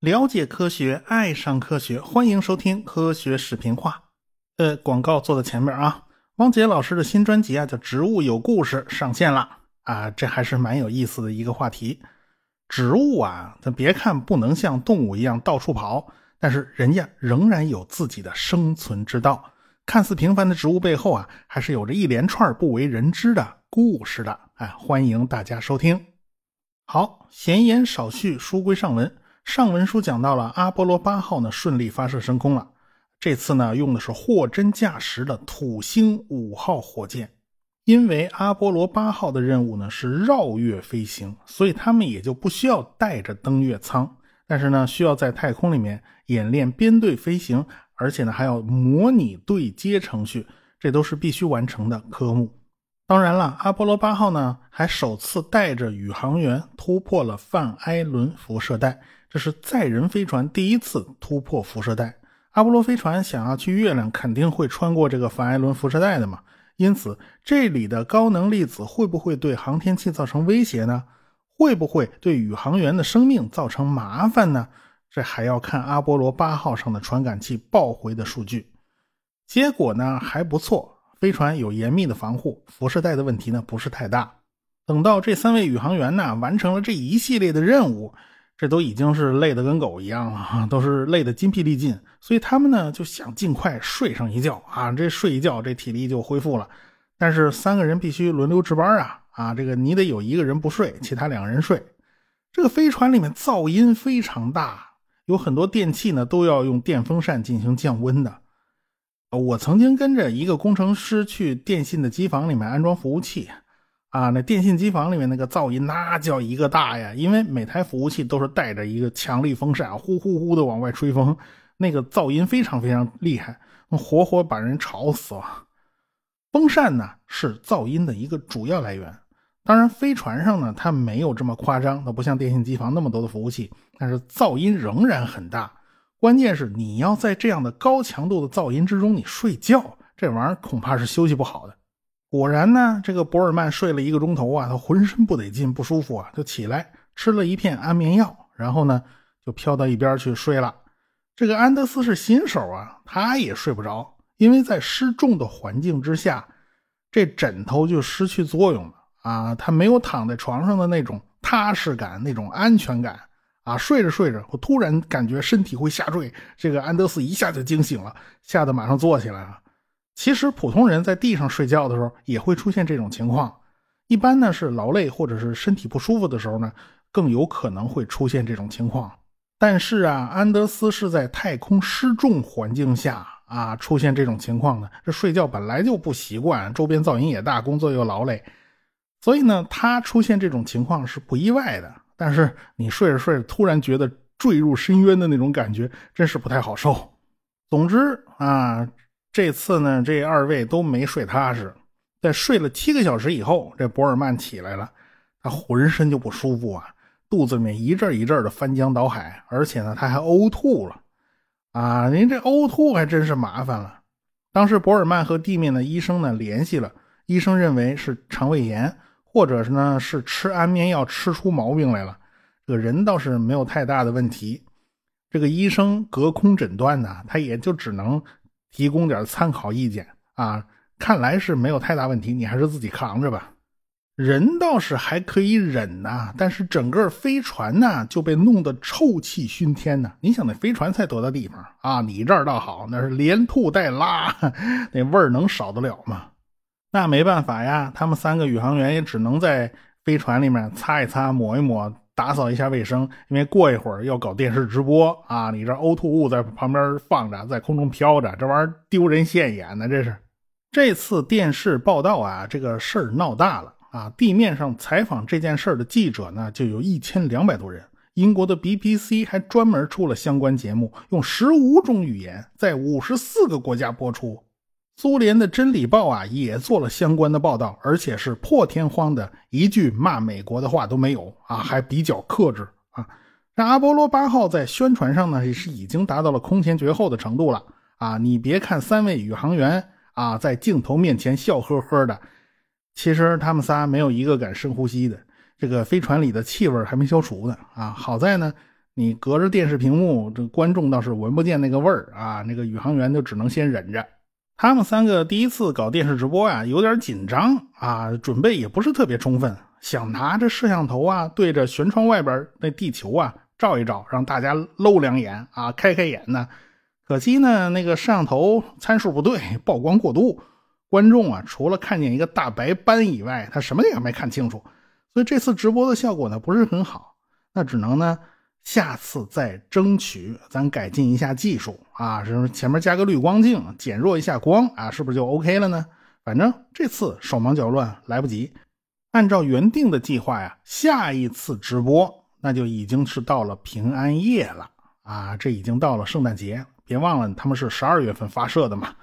了解科学，爱上科学，欢迎收听科学视频化。呃，广告做在前面啊。汪杰老师的新专辑啊，叫《植物有故事》上线了啊，这还是蛮有意思的一个话题。植物啊，咱别看不能像动物一样到处跑，但是人家仍然有自己的生存之道。看似平凡的植物背后啊，还是有着一连串不为人知的故事的。哎，欢迎大家收听。好，闲言少叙，书归上文。上文书讲到了阿波罗八号呢顺利发射升空了，这次呢用的是货真价实的土星五号火箭。因为阿波罗八号的任务呢是绕月飞行，所以他们也就不需要带着登月舱，但是呢需要在太空里面演练编队飞行，而且呢还要模拟对接程序，这都是必须完成的科目。当然了，阿波罗八号呢还首次带着宇航员突破了范埃伦辐射带。这是载人飞船第一次突破辐射带。阿波罗飞船想要去月亮，肯定会穿过这个范艾伦辐射带的嘛。因此，这里的高能粒子会不会对航天器造成威胁呢？会不会对宇航员的生命造成麻烦呢？这还要看阿波罗八号上的传感器报回的数据。结果呢还不错，飞船有严密的防护，辐射带的问题呢不是太大。等到这三位宇航员呢完成了这一系列的任务。这都已经是累得跟狗一样了，都是累得筋疲力尽，所以他们呢就想尽快睡上一觉啊，这睡一觉这体力就恢复了。但是三个人必须轮流值班啊啊，这个你得有一个人不睡，其他两个人睡。这个飞船里面噪音非常大，有很多电器呢都要用电风扇进行降温的。我曾经跟着一个工程师去电信的机房里面安装服务器。啊，那电信机房里面那个噪音那叫一个大呀！因为每台服务器都是带着一个强力风扇，呼呼呼的往外吹风，那个噪音非常非常厉害，活活把人吵死了。风扇呢是噪音的一个主要来源，当然飞船上呢它没有这么夸张，它不像电信机房那么多的服务器，但是噪音仍然很大。关键是你要在这样的高强度的噪音之中你睡觉，这玩意儿恐怕是休息不好的。果然呢，这个博尔曼睡了一个钟头啊，他浑身不得劲，不舒服啊，就起来吃了一片安眠药，然后呢就飘到一边去睡了。这个安德斯是新手啊，他也睡不着，因为在失重的环境之下，这枕头就失去作用了啊，他没有躺在床上的那种踏实感、那种安全感啊。睡着睡着，我突然感觉身体会下坠，这个安德斯一下就惊醒了，吓得马上坐起来了。其实普通人在地上睡觉的时候也会出现这种情况，一般呢是劳累或者是身体不舒服的时候呢，更有可能会出现这种情况。但是啊，安德斯是在太空失重环境下啊出现这种情况的，这睡觉本来就不习惯，周边噪音也大，工作又劳累，所以呢，他出现这种情况是不意外的。但是你睡着睡着突然觉得坠入深渊的那种感觉，真是不太好受。总之啊。这次呢，这二位都没睡踏实，在睡了七个小时以后，这博尔曼起来了，他浑身就不舒服啊，肚子里面一阵一阵的翻江倒海，而且呢，他还呕吐了，啊，您这呕吐还真是麻烦了。当时博尔曼和地面的医生呢联系了，医生认为是肠胃炎，或者是呢是吃安眠药吃出毛病来了，这个人倒是没有太大的问题。这个医生隔空诊断呢，他也就只能。提供点参考意见啊，看来是没有太大问题，你还是自己扛着吧。人倒是还可以忍呐，但是整个飞船呢就被弄得臭气熏天呢。你想那飞船才多大地方啊？你这儿倒好，那是连吐带拉，那味儿能少得了吗？那没办法呀，他们三个宇航员也只能在飞船里面擦一擦、抹一抹。打扫一下卫生，因为过一会儿要搞电视直播啊！你这呕吐物在旁边放着，在空中飘着，这玩意儿丢人现眼呢。这是这次电视报道啊，这个事儿闹大了啊！地面上采访这件事儿的记者呢，就有一千两百多人。英国的 BBC 还专门出了相关节目，用十五种语言，在五十四个国家播出。苏联的《真理报》啊，也做了相关的报道，而且是破天荒的，一句骂美国的话都没有啊，还比较克制啊。那阿波罗八号在宣传上呢，也是已经达到了空前绝后的程度了啊。你别看三位宇航员啊，在镜头面前笑呵呵的，其实他们仨没有一个敢深呼吸的，这个飞船里的气味还没消除呢啊！好在呢，你隔着电视屏幕，这观众倒是闻不见那个味儿啊。那个宇航员就只能先忍着。他们三个第一次搞电视直播啊，有点紧张啊，准备也不是特别充分，想拿着摄像头啊，对着舷窗外边那地球啊照一照，让大家露两眼啊，开开眼呢。可惜呢，那个摄像头参数不对，曝光过度。观众啊，除了看见一个大白斑以外，他什么也没看清楚，所以这次直播的效果呢不是很好。那只能呢，下次再争取，咱改进一下技术啊，是不是前面加个滤光镜，减弱一下光啊，是不是就 OK 了呢？反正这次手忙脚乱，来不及。按照原定的计划呀，下一次直播那就已经是到了平安夜了啊，这已经到了圣诞节。别忘了，他们是十二月份发射的嘛，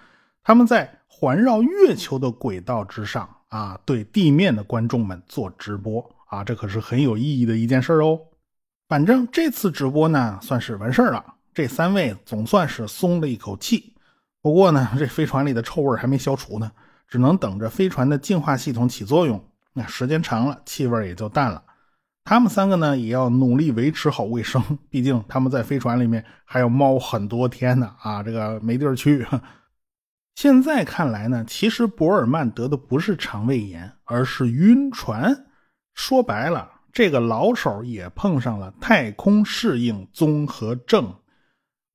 他们在。环绕月球的轨道之上啊，对地面的观众们做直播啊，这可是很有意义的一件事哦。反正这次直播呢，算是完事了。这三位总算是松了一口气。不过呢，这飞船里的臭味还没消除呢，只能等着飞船的净化系统起作用。那时间长了，气味也就淡了。他们三个呢，也要努力维持好卫生，毕竟他们在飞船里面还要猫很多天呢啊，这个没地儿去。现在看来呢，其实博尔曼得的不是肠胃炎，而是晕船。说白了，这个老手也碰上了太空适应综合症。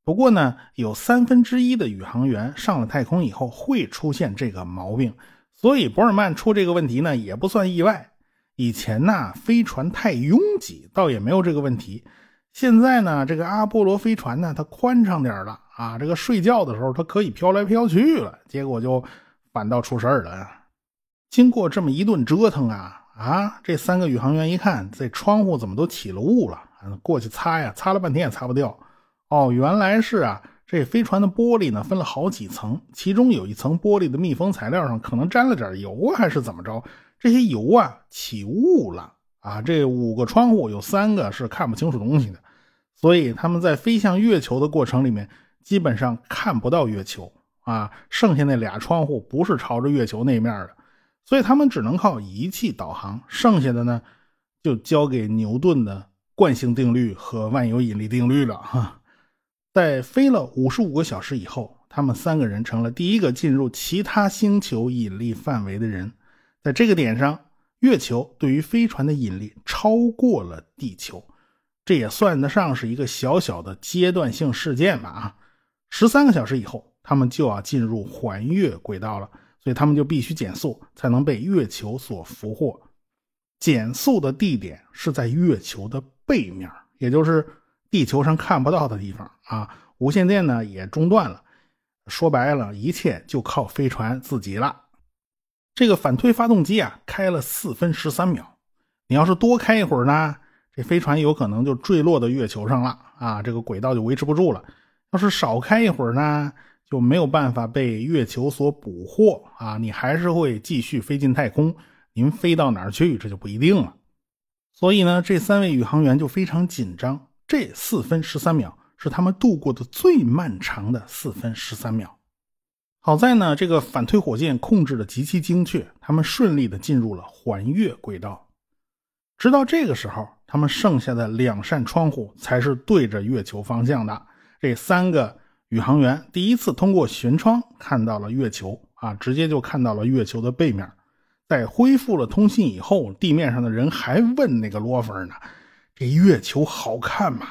不过呢，有三分之一的宇航员上了太空以后会出现这个毛病，所以博尔曼出这个问题呢也不算意外。以前呢，飞船太拥挤，倒也没有这个问题。现在呢，这个阿波罗飞船呢，它宽敞点了。啊，这个睡觉的时候它可以飘来飘去了，结果就反倒出事儿了。经过这么一顿折腾啊啊，这三个宇航员一看这窗户怎么都起了雾了，过去擦呀，擦了半天也擦不掉。哦，原来是啊，这飞船的玻璃呢分了好几层，其中有一层玻璃的密封材料上可能沾了点油，还是怎么着？这些油啊起雾了啊！这五个窗户有三个是看不清楚东西的，所以他们在飞向月球的过程里面。基本上看不到月球啊，剩下那俩窗户不是朝着月球那面的，所以他们只能靠仪器导航，剩下的呢就交给牛顿的惯性定律和万有引力定律了哈。在飞了五十五个小时以后，他们三个人成了第一个进入其他星球引力范围的人，在这个点上，月球对于飞船的引力超过了地球，这也算得上是一个小小的阶段性事件吧啊。十三个小时以后，他们就要进入环月轨道了，所以他们就必须减速，才能被月球所俘获。减速的地点是在月球的背面，也就是地球上看不到的地方啊。无线电呢也中断了，说白了，一切就靠飞船自己了。这个反推发动机啊，开了四分十三秒，你要是多开一会儿呢，这飞船有可能就坠落到月球上了啊，这个轨道就维持不住了。要是少开一会儿呢，就没有办法被月球所捕获啊！你还是会继续飞进太空，您飞到哪儿去，这就不一定了。所以呢，这三位宇航员就非常紧张。这四分十三秒是他们度过的最漫长的四分十三秒。好在呢，这个反推火箭控制的极其精确，他们顺利的进入了环月轨道。直到这个时候，他们剩下的两扇窗户才是对着月球方向的。这三个宇航员第一次通过舷窗看到了月球啊，直接就看到了月球的背面。在恢复了通信以后，地面上的人还问那个罗芬呢：“这月球好看吗？”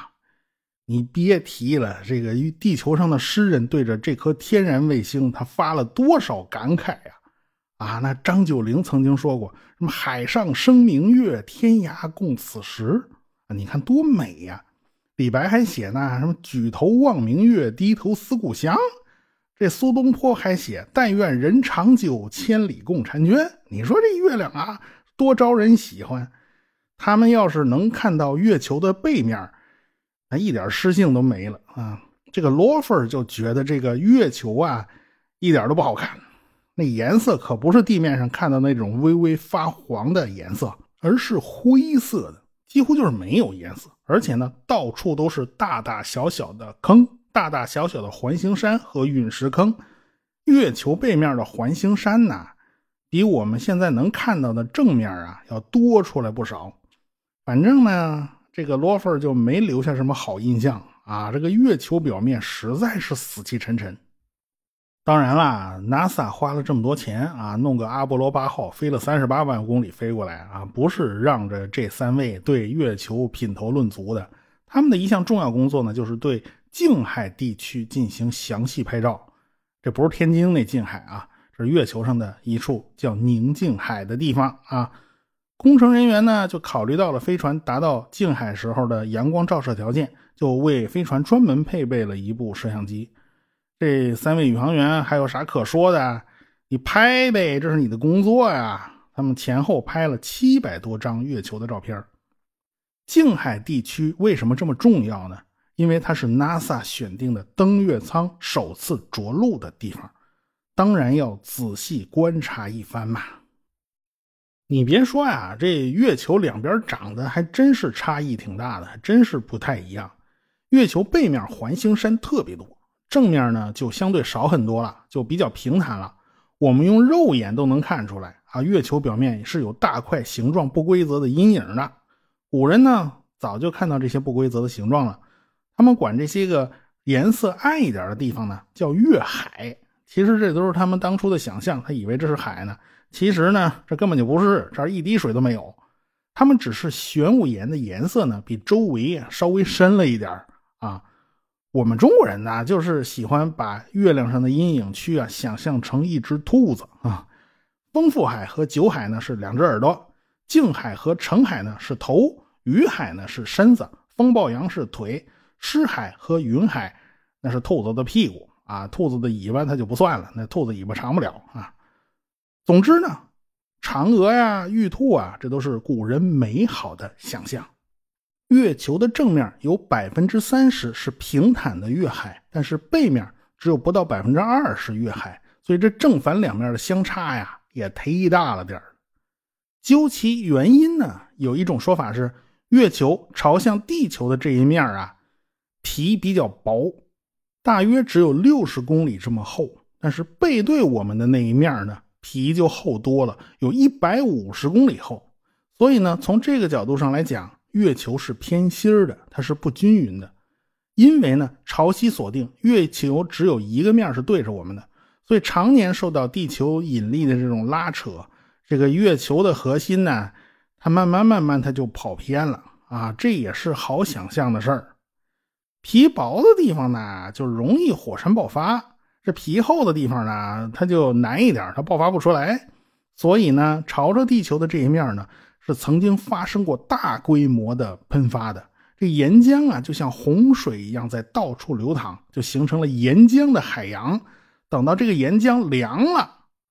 你别提了，这个地球上的诗人对着这颗天然卫星，他发了多少感慨呀！啊，那张九龄曾经说过：“什么海上生明月，天涯共此时。”，你看多美呀！李白还写呢，什么举头望明月，低头思故乡。这苏东坡还写，但愿人长久，千里共婵娟。你说这月亮啊，多招人喜欢。他们要是能看到月球的背面，那一点诗性都没了啊。这个罗芬就觉得这个月球啊，一点都不好看。那颜色可不是地面上看到那种微微发黄的颜色，而是灰色的。几乎就是没有颜色，而且呢，到处都是大大小小的坑，大大小小的环形山和陨石坑。月球背面的环形山呐，比我们现在能看到的正面啊要多出来不少。反正呢，这个罗弗就没留下什么好印象啊。这个月球表面实在是死气沉沉。当然啦，NASA 花了这么多钱啊，弄个阿波罗八号飞了三十八万公里飞过来啊，不是让着这三位对月球品头论足的。他们的一项重要工作呢，就是对近海地区进行详细拍照。这不是天津那近海啊，这是月球上的一处叫宁静海的地方啊。工程人员呢，就考虑到了飞船达到近海时候的阳光照射条件，就为飞船专门配备了一部摄像机。这三位宇航员还有啥可说的？你拍呗，这是你的工作呀。他们前后拍了七百多张月球的照片。静海地区为什么这么重要呢？因为它是 NASA 选定的登月舱首次着陆的地方，当然要仔细观察一番嘛。你别说呀，这月球两边长得还真是差异挺大的，还真是不太一样。月球背面环形山特别多。正面呢就相对少很多了，就比较平坦了。我们用肉眼都能看出来啊，月球表面是有大块形状不规则的阴影的。古人呢早就看到这些不规则的形状了，他们管这些个颜色暗一点的地方呢叫月海。其实这都是他们当初的想象，他以为这是海呢。其实呢这根本就不是，这儿一滴水都没有。他们只是玄武岩的颜色呢比周围稍微深了一点啊。我们中国人呢，就是喜欢把月亮上的阴影区啊想象成一只兔子啊。丰富海和酒海呢是两只耳朵，静海和澄海呢是头，雨海呢是身子，风暴洋是腿，湿海和云海那是兔子的屁股啊。兔子的尾巴它就不算了，那兔子尾巴长不了啊。总之呢，嫦娥呀、玉兔啊，这都是古人美好的想象。月球的正面有百分之三十是平坦的月海，但是背面只有不到百分之二是月海，所以这正反两面的相差呀也忒大了点究其原因呢，有一种说法是，月球朝向地球的这一面啊，皮比较薄，大约只有六十公里这么厚，但是背对我们的那一面呢，皮就厚多了，有一百五十公里厚。所以呢，从这个角度上来讲。月球是偏心儿的，它是不均匀的，因为呢潮汐锁定，月球只有一个面是对着我们的，所以常年受到地球引力的这种拉扯，这个月球的核心呢，它慢慢慢慢它就跑偏了啊，这也是好想象的事儿。皮薄的地方呢，就容易火山爆发；这皮厚的地方呢，它就难一点，它爆发不出来。所以呢，朝着地球的这一面呢。是曾经发生过大规模的喷发的，这岩浆啊就像洪水一样在到处流淌，就形成了岩浆的海洋。等到这个岩浆凉了，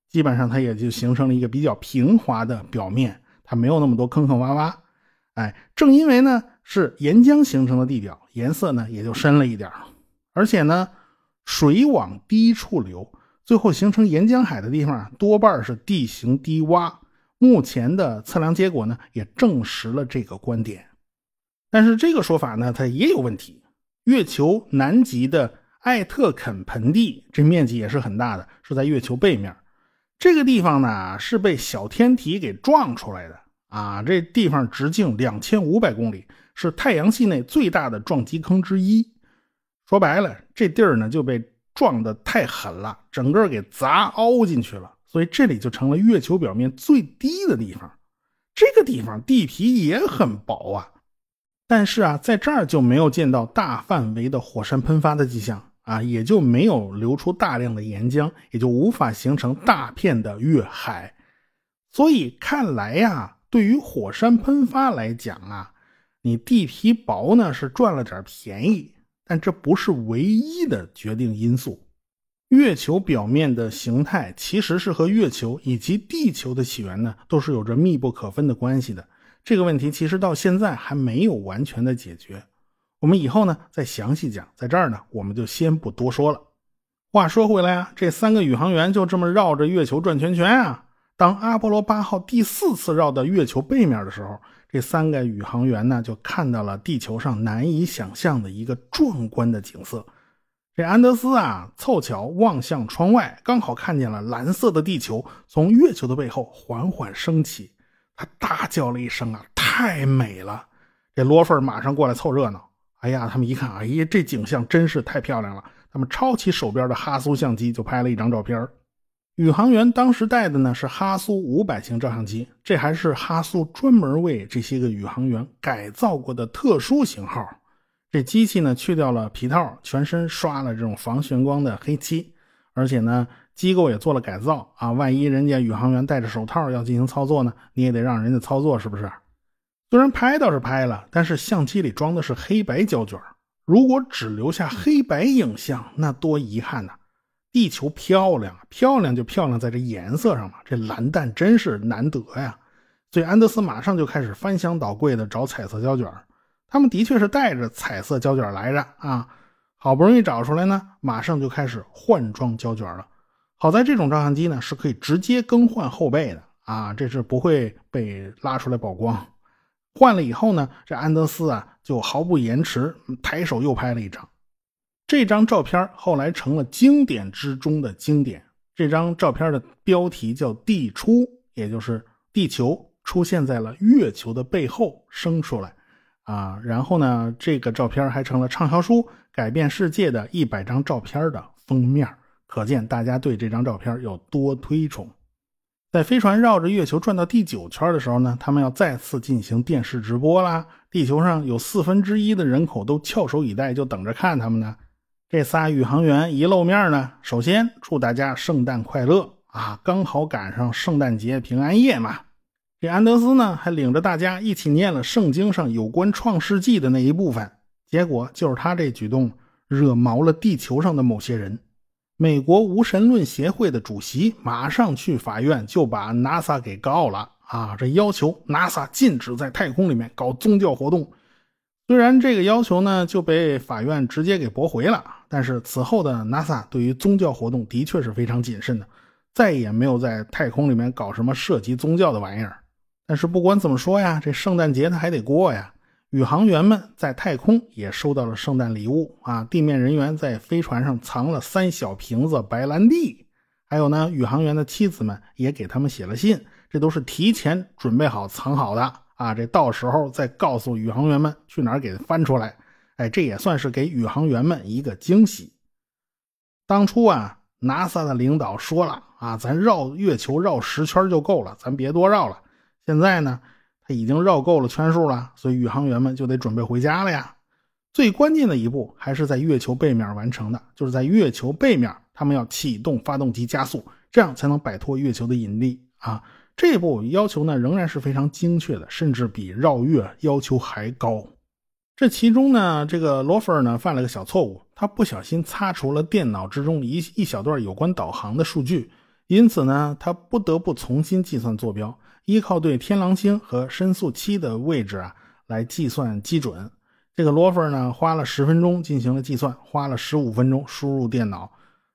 基本上它也就形成了一个比较平滑的表面，它没有那么多坑坑洼洼。哎，正因为呢是岩浆形成的地表，颜色呢也就深了一点而且呢，水往低处流，最后形成岩浆海的地方多半是地形低洼。目前的测量结果呢，也证实了这个观点。但是这个说法呢，它也有问题。月球南极的艾特肯盆地，这面积也是很大的，是在月球背面。这个地方呢，是被小天体给撞出来的啊！这地方直径两千五百公里，是太阳系内最大的撞击坑之一。说白了，这地儿呢就被撞得太狠了，整个给砸凹进去了。所以这里就成了月球表面最低的地方，这个地方地皮也很薄啊，但是啊，在这儿就没有见到大范围的火山喷发的迹象啊，也就没有流出大量的岩浆，也就无法形成大片的月海。所以看来呀，对于火山喷发来讲啊，你地皮薄呢是赚了点便宜，但这不是唯一的决定因素。月球表面的形态其实是和月球以及地球的起源呢，都是有着密不可分的关系的。这个问题其实到现在还没有完全的解决。我们以后呢再详细讲，在这儿呢我们就先不多说了。话说回来啊，这三个宇航员就这么绕着月球转圈圈啊。当阿波罗八号第四次绕到月球背面的时候，这三个宇航员呢就看到了地球上难以想象的一个壮观的景色。这安德斯啊，凑巧望向窗外，刚好看见了蓝色的地球从月球的背后缓缓升起。他大叫了一声：“啊，太美了！”这罗弗马上过来凑热闹。哎呀，他们一看，哎呀，这景象真是太漂亮了。他们抄起手边的哈苏相机，就拍了一张照片。宇航员当时带的呢是哈苏五百型照相机，这还是哈苏专门为这些个宇航员改造过的特殊型号。这机器呢去掉了皮套，全身刷了这种防眩光的黑漆，而且呢机构也做了改造啊。万一人家宇航员戴着手套要进行操作呢，你也得让人家操作，是不是？虽然拍倒是拍了，但是相机里装的是黑白胶卷，如果只留下黑白影像，那多遗憾呐！地球漂亮，漂亮就漂亮在这颜色上嘛，这蓝蛋真是难得呀。所以安德斯马上就开始翻箱倒柜的找彩色胶卷。他们的确是带着彩色胶卷来着啊，好不容易找出来呢，马上就开始换装胶卷了。好在这种照相机呢是可以直接更换后背的啊，这是不会被拉出来曝光。换了以后呢，这安德斯啊就毫不延迟，抬手又拍了一张。这张照片后来成了经典之中的经典。这张照片的标题叫“地出”，也就是地球出现在了月球的背后升出来。啊，然后呢，这个照片还成了畅销书《改变世界的一百张照片》的封面，可见大家对这张照片有多推崇。在飞船绕着月球转到第九圈的时候呢，他们要再次进行电视直播啦。地球上有四分之一的人口都翘首以待，就等着看他们呢。这仨宇航员一露面呢，首先祝大家圣诞快乐啊，刚好赶上圣诞节平安夜嘛。这安德斯呢，还领着大家一起念了圣经上有关创世纪的那一部分。结果就是他这举动惹毛了地球上的某些人。美国无神论协会的主席马上去法院就把 NASA 给告了啊！这要求 NASA 禁止在太空里面搞宗教活动。虽然这个要求呢就被法院直接给驳回了，但是此后的 NASA 对于宗教活动的确是非常谨慎的，再也没有在太空里面搞什么涉及宗教的玩意儿。但是不管怎么说呀，这圣诞节他还得过呀。宇航员们在太空也收到了圣诞礼物啊！地面人员在飞船上藏了三小瓶子白兰地，还有呢，宇航员的妻子们也给他们写了信，这都是提前准备好藏好的啊！这到时候再告诉宇航员们去哪儿给翻出来。哎，这也算是给宇航员们一个惊喜。当初啊，NASA 的领导说了啊，咱绕月球绕十圈就够了，咱别多绕了。现在呢，他已经绕够了圈数了，所以宇航员们就得准备回家了呀。最关键的一步还是在月球背面完成的，就是在月球背面，他们要启动发动机加速，这样才能摆脱月球的引力啊。这一步要求呢仍然是非常精确的，甚至比绕月要求还高。这其中呢，这个罗弗尔呢犯了个小错误，他不小心擦除了电脑之中一一小段有关导航的数据。因此呢，他不得不重新计算坐标，依靠对天狼星和申诉七的位置啊来计算基准。这个罗弗呢花了十分钟进行了计算，花了十五分钟输入电脑。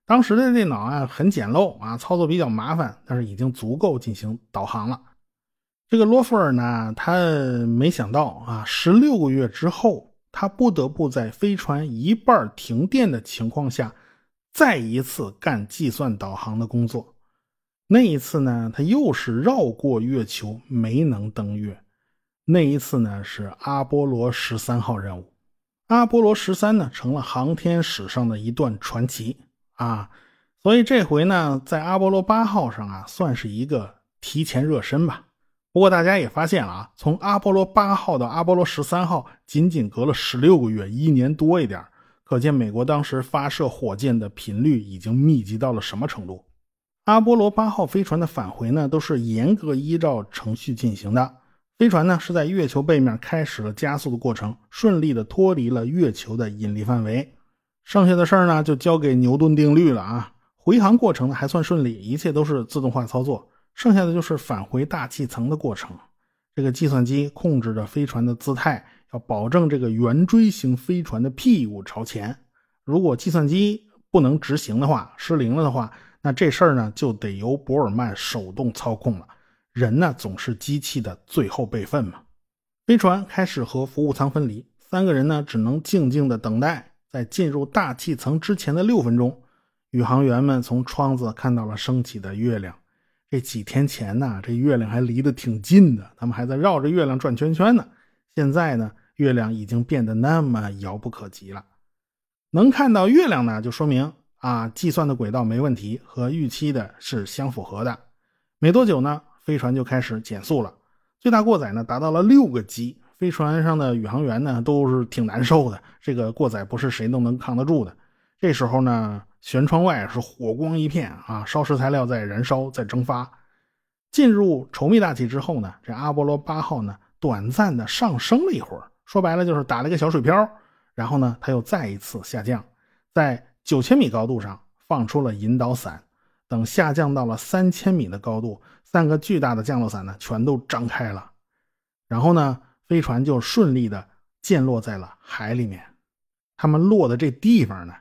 当时的电脑啊很简陋啊，操作比较麻烦，但是已经足够进行导航了。这个罗弗尔呢，他没想到啊，十六个月之后，他不得不在飞船一半停电的情况下，再一次干计算导航的工作。那一次呢，他又是绕过月球，没能登月。那一次呢，是阿波罗十三号任务。阿波罗十三呢，成了航天史上的一段传奇啊。所以这回呢，在阿波罗八号上啊，算是一个提前热身吧。不过大家也发现了啊，从阿波罗八号到阿波罗十三号，仅仅隔了十六个月，一年多一点，可见美国当时发射火箭的频率已经密集到了什么程度。阿波罗八号飞船的返回呢，都是严格依照程序进行的。飞船呢是在月球背面开始了加速的过程，顺利的脱离了月球的引力范围。剩下的事儿呢，就交给牛顿定律了啊。回航过程呢还算顺利，一切都是自动化操作。剩下的就是返回大气层的过程。这个计算机控制着飞船的姿态，要保证这个圆锥形飞船的屁股朝前。如果计算机不能执行的话，失灵了的话。那这事儿呢，就得由博尔曼手动操控了。人呢，总是机器的最后备份嘛。飞船开始和服务舱分离，三个人呢，只能静静的等待。在进入大气层之前的六分钟，宇航员们从窗子看到了升起的月亮。这几天前呢，这月亮还离得挺近的，他们还在绕着月亮转圈圈呢。现在呢，月亮已经变得那么遥不可及了。能看到月亮呢，就说明啊，计算的轨道没问题，和预期的是相符合的。没多久呢，飞船就开始减速了，最大过载呢达到了六个 G。飞船上的宇航员呢都是挺难受的，这个过载不是谁都能扛得住的。这时候呢，舷窗外是火光一片啊，烧石材料在燃烧，在蒸发。进入稠密大气之后呢，这阿波罗八号呢短暂的上升了一会儿，说白了就是打了一个小水漂。然后呢，它又再一次下降，在九千米高度上放出了引导伞。等下降到了三千米的高度，三个巨大的降落伞呢全都张开了。然后呢？飞船就顺利的降落在了海里面。他们落的这地方呢，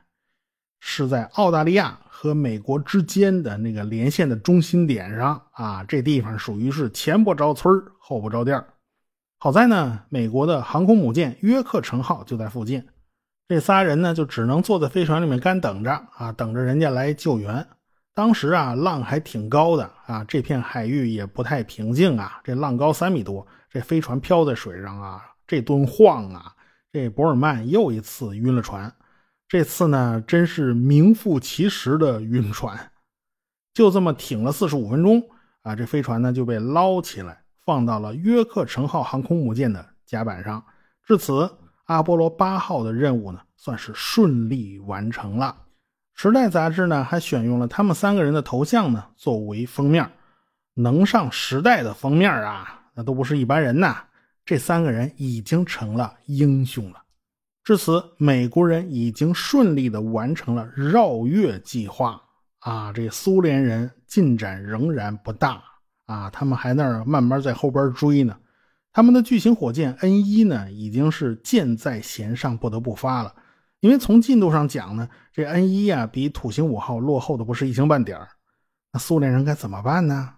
是在澳大利亚和美国之间的那个连线的中心点上啊。这地方属于是前不着村后不着店好在呢，美国的航空母舰约克城号就在附近。这仨人呢，就只能坐在飞船里面干等着啊，等着人家来救援。当时啊，浪还挺高的啊，这片海域也不太平静啊，这浪高三米多。这飞船漂在水上啊，这顿晃啊！这博尔曼又一次晕了船，这次呢，真是名副其实的晕船。就这么挺了四十五分钟啊，这飞船呢就被捞起来，放到了约克城号航空母舰的甲板上。至此，阿波罗八号的任务呢，算是顺利完成了。《时代》杂志呢，还选用了他们三个人的头像呢，作为封面。能上《时代》的封面啊！那都不是一般人呐！这三个人已经成了英雄了。至此，美国人已经顺利的完成了绕月计划啊！这苏联人进展仍然不大啊，他们还那儿慢慢在后边追呢。他们的巨型火箭 N 一呢，已经是箭在弦上，不得不发了。因为从进度上讲呢，这 N 一呀比土星五号落后的不是一星半点那苏联人该怎么办呢？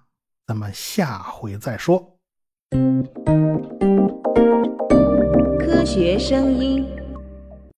咱们下回再说。科学声音。